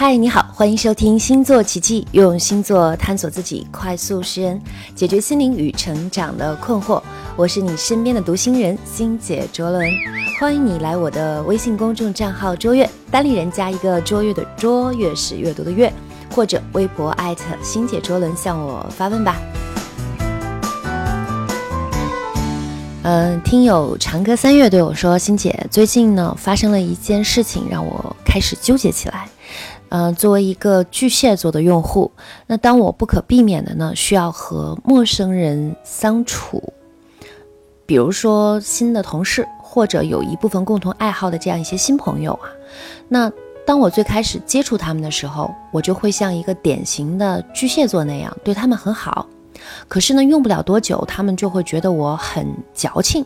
嗨，你好，欢迎收听星座奇迹，用星座探索自己，快速识人，解决心灵与成长的困惑。我是你身边的读心人星姐卓伦，欢迎你来我的微信公众账号卓越，单立人加一个卓越的卓，越是阅读的阅，或者微博艾特星姐卓伦向我发问吧。嗯，听友长歌三月对我说：“欣姐，最近呢发生了一件事情，让我开始纠结起来。嗯，作为一个巨蟹座的用户，那当我不可避免的呢需要和陌生人相处，比如说新的同事，或者有一部分共同爱好的这样一些新朋友啊，那当我最开始接触他们的时候，我就会像一个典型的巨蟹座那样对他们很好。”可是呢，用不了多久，他们就会觉得我很矫情，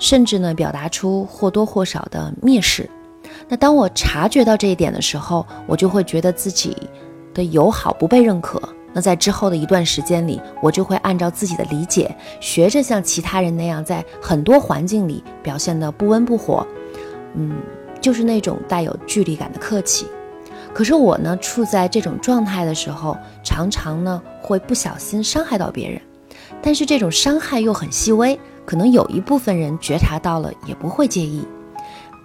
甚至呢，表达出或多或少的蔑视。那当我察觉到这一点的时候，我就会觉得自己的友好不被认可。那在之后的一段时间里，我就会按照自己的理解，学着像其他人那样，在很多环境里表现得不温不火，嗯，就是那种带有距离感的客气。可是我呢，处在这种状态的时候，常常呢会不小心伤害到别人，但是这种伤害又很细微，可能有一部分人觉察到了也不会介意，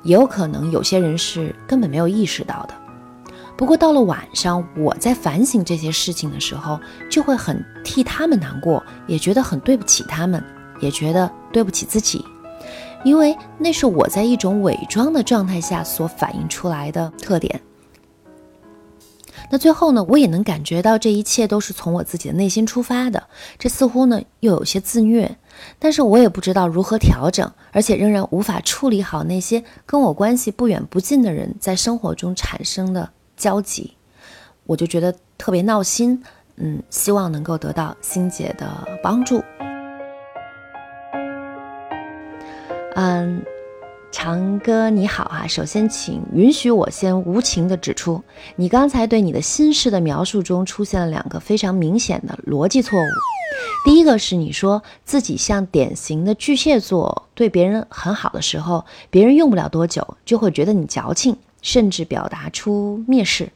也有可能有些人是根本没有意识到的。不过到了晚上，我在反省这些事情的时候，就会很替他们难过，也觉得很对不起他们，也觉得对不起自己，因为那是我在一种伪装的状态下所反映出来的特点。那最后呢，我也能感觉到这一切都是从我自己的内心出发的，这似乎呢又有些自虐，但是我也不知道如何调整，而且仍然无法处理好那些跟我关系不远不近的人在生活中产生的交集，我就觉得特别闹心，嗯，希望能够得到欣姐的帮助，嗯。长哥你好啊，首先请允许我先无情的指出，你刚才对你的心事的描述中出现了两个非常明显的逻辑错误。第一个是你说自己像典型的巨蟹座，对别人很好的时候，别人用不了多久就会觉得你矫情，甚至表达出蔑视。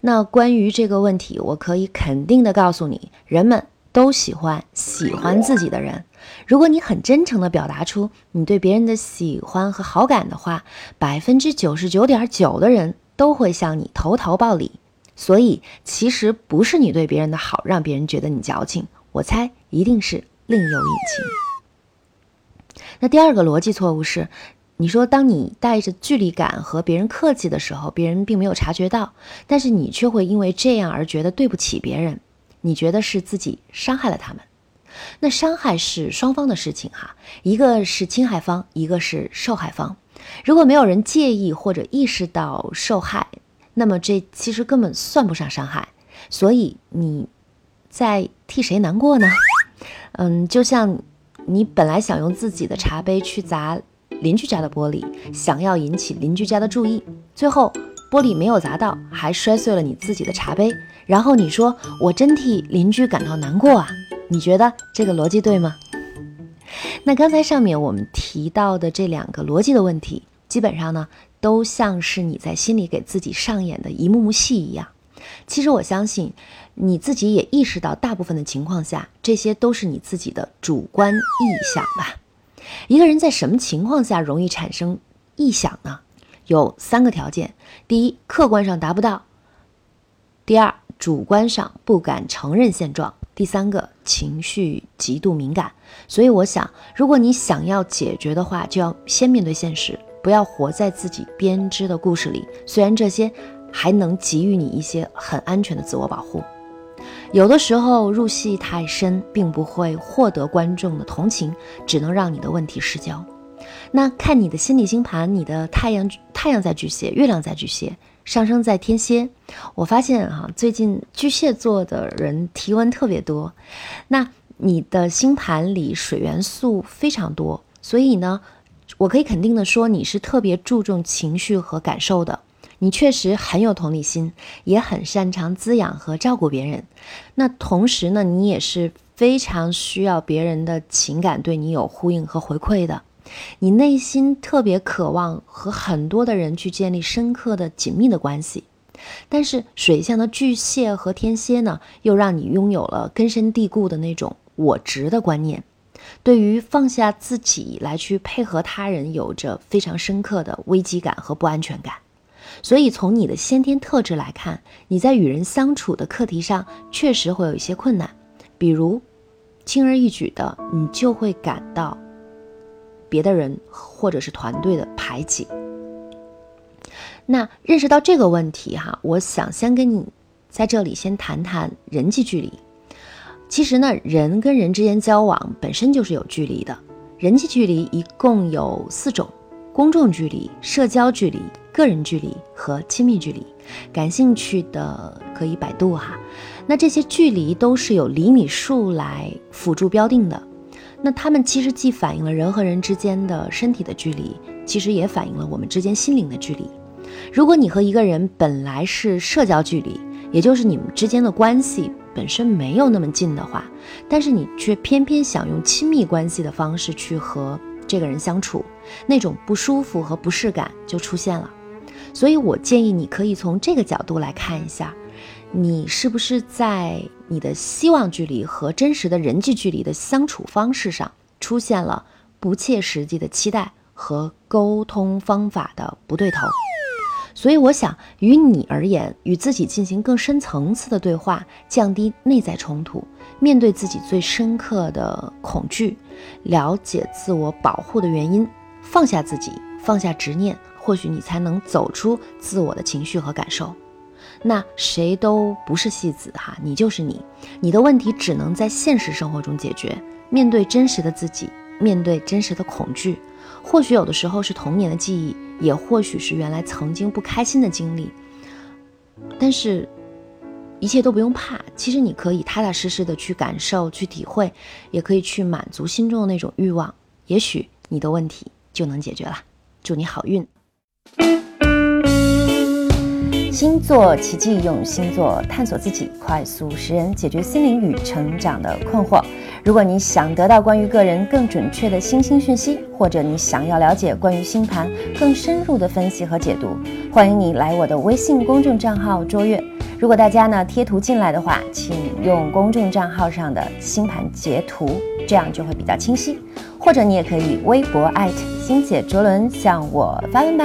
那关于这个问题，我可以肯定的告诉你，人们都喜欢喜欢自己的人。如果你很真诚地表达出你对别人的喜欢和好感的话，百分之九十九点九的人都会向你投桃报李。所以，其实不是你对别人的好让别人觉得你矫情，我猜一定是另有隐情。那第二个逻辑错误是，你说当你带着距离感和别人客气的时候，别人并没有察觉到，但是你却会因为这样而觉得对不起别人，你觉得是自己伤害了他们。那伤害是双方的事情哈，一个是侵害方，一个是受害方。如果没有人介意或者意识到受害，那么这其实根本算不上伤害。所以你在替谁难过呢？嗯，就像你本来想用自己的茶杯去砸邻居家的玻璃，想要引起邻居家的注意，最后玻璃没有砸到，还摔碎了你自己的茶杯。然后你说：“我真替邻居感到难过啊。”你觉得这个逻辑对吗？那刚才上面我们提到的这两个逻辑的问题，基本上呢，都像是你在心里给自己上演的一幕幕戏一样。其实我相信你自己也意识到，大部分的情况下，这些都是你自己的主观臆想吧。一个人在什么情况下容易产生臆想呢？有三个条件：第一，客观上达不到；第二，主观上不敢承认现状。第三个情绪极度敏感，所以我想，如果你想要解决的话，就要先面对现实，不要活在自己编织的故事里。虽然这些还能给予你一些很安全的自我保护，有的时候入戏太深，并不会获得观众的同情，只能让你的问题失焦。那看你的心理星盘，你的太阳太阳在巨蟹，月亮在巨蟹。上升在天蝎，我发现哈，最近巨蟹座的人提问特别多。那你的星盘里水元素非常多，所以呢，我可以肯定的说，你是特别注重情绪和感受的。你确实很有同理心，也很擅长滋养和照顾别人。那同时呢，你也是非常需要别人的情感对你有呼应和回馈的。你内心特别渴望和很多的人去建立深刻的、紧密的关系，但是水象的巨蟹和天蝎呢，又让你拥有了根深蒂固的那种我执的观念，对于放下自己来去配合他人，有着非常深刻的危机感和不安全感。所以从你的先天特质来看，你在与人相处的课题上确实会有一些困难，比如轻而易举的，你就会感到别的人或者是团队的排挤。那认识到这个问题哈，我想先跟你在这里先谈谈人际距离。其实呢，人跟人之间交往本身就是有距离的，人际距离一共有四种：公众距离、社交距离、个人距离和亲密距离。感兴趣的可以百度哈。那这些距离都是有厘米数来辅助标定的。那它们其实既反映了人和人之间的身体的距离，其实也反映了我们之间心灵的距离。如果你和一个人本来是社交距离，也就是你们之间的关系本身没有那么近的话，但是你却偏偏想用亲密关系的方式去和这个人相处，那种不舒服和不适感就出现了。所以我建议你可以从这个角度来看一下，你是不是在你的希望距离和真实的人际距离的相处方式上出现了不切实际的期待和沟通方法的不对头。所以，我想于你而言，与自己进行更深层次的对话，降低内在冲突，面对自己最深刻的恐惧，了解自我保护的原因，放下自己，放下执念，或许你才能走出自我的情绪和感受。那谁都不是戏子哈，你就是你，你的问题只能在现实生活中解决。面对真实的自己，面对真实的恐惧。或许有的时候是童年的记忆，也或许是原来曾经不开心的经历。但是，一切都不用怕。其实你可以踏踏实实的去感受、去体会，也可以去满足心中的那种欲望。也许你的问题就能解决了。祝你好运！星座奇迹，用星座探索自己，快速识人，解决心灵与成长的困惑。如果你想得到关于个人更准确的星星讯息，或者你想要了解关于星盘更深入的分析和解读，欢迎你来我的微信公众账号卓越。如果大家呢贴图进来的话，请用公众账号上的星盘截图，这样就会比较清晰。或者你也可以微博艾特星姐卓伦向我发问吧。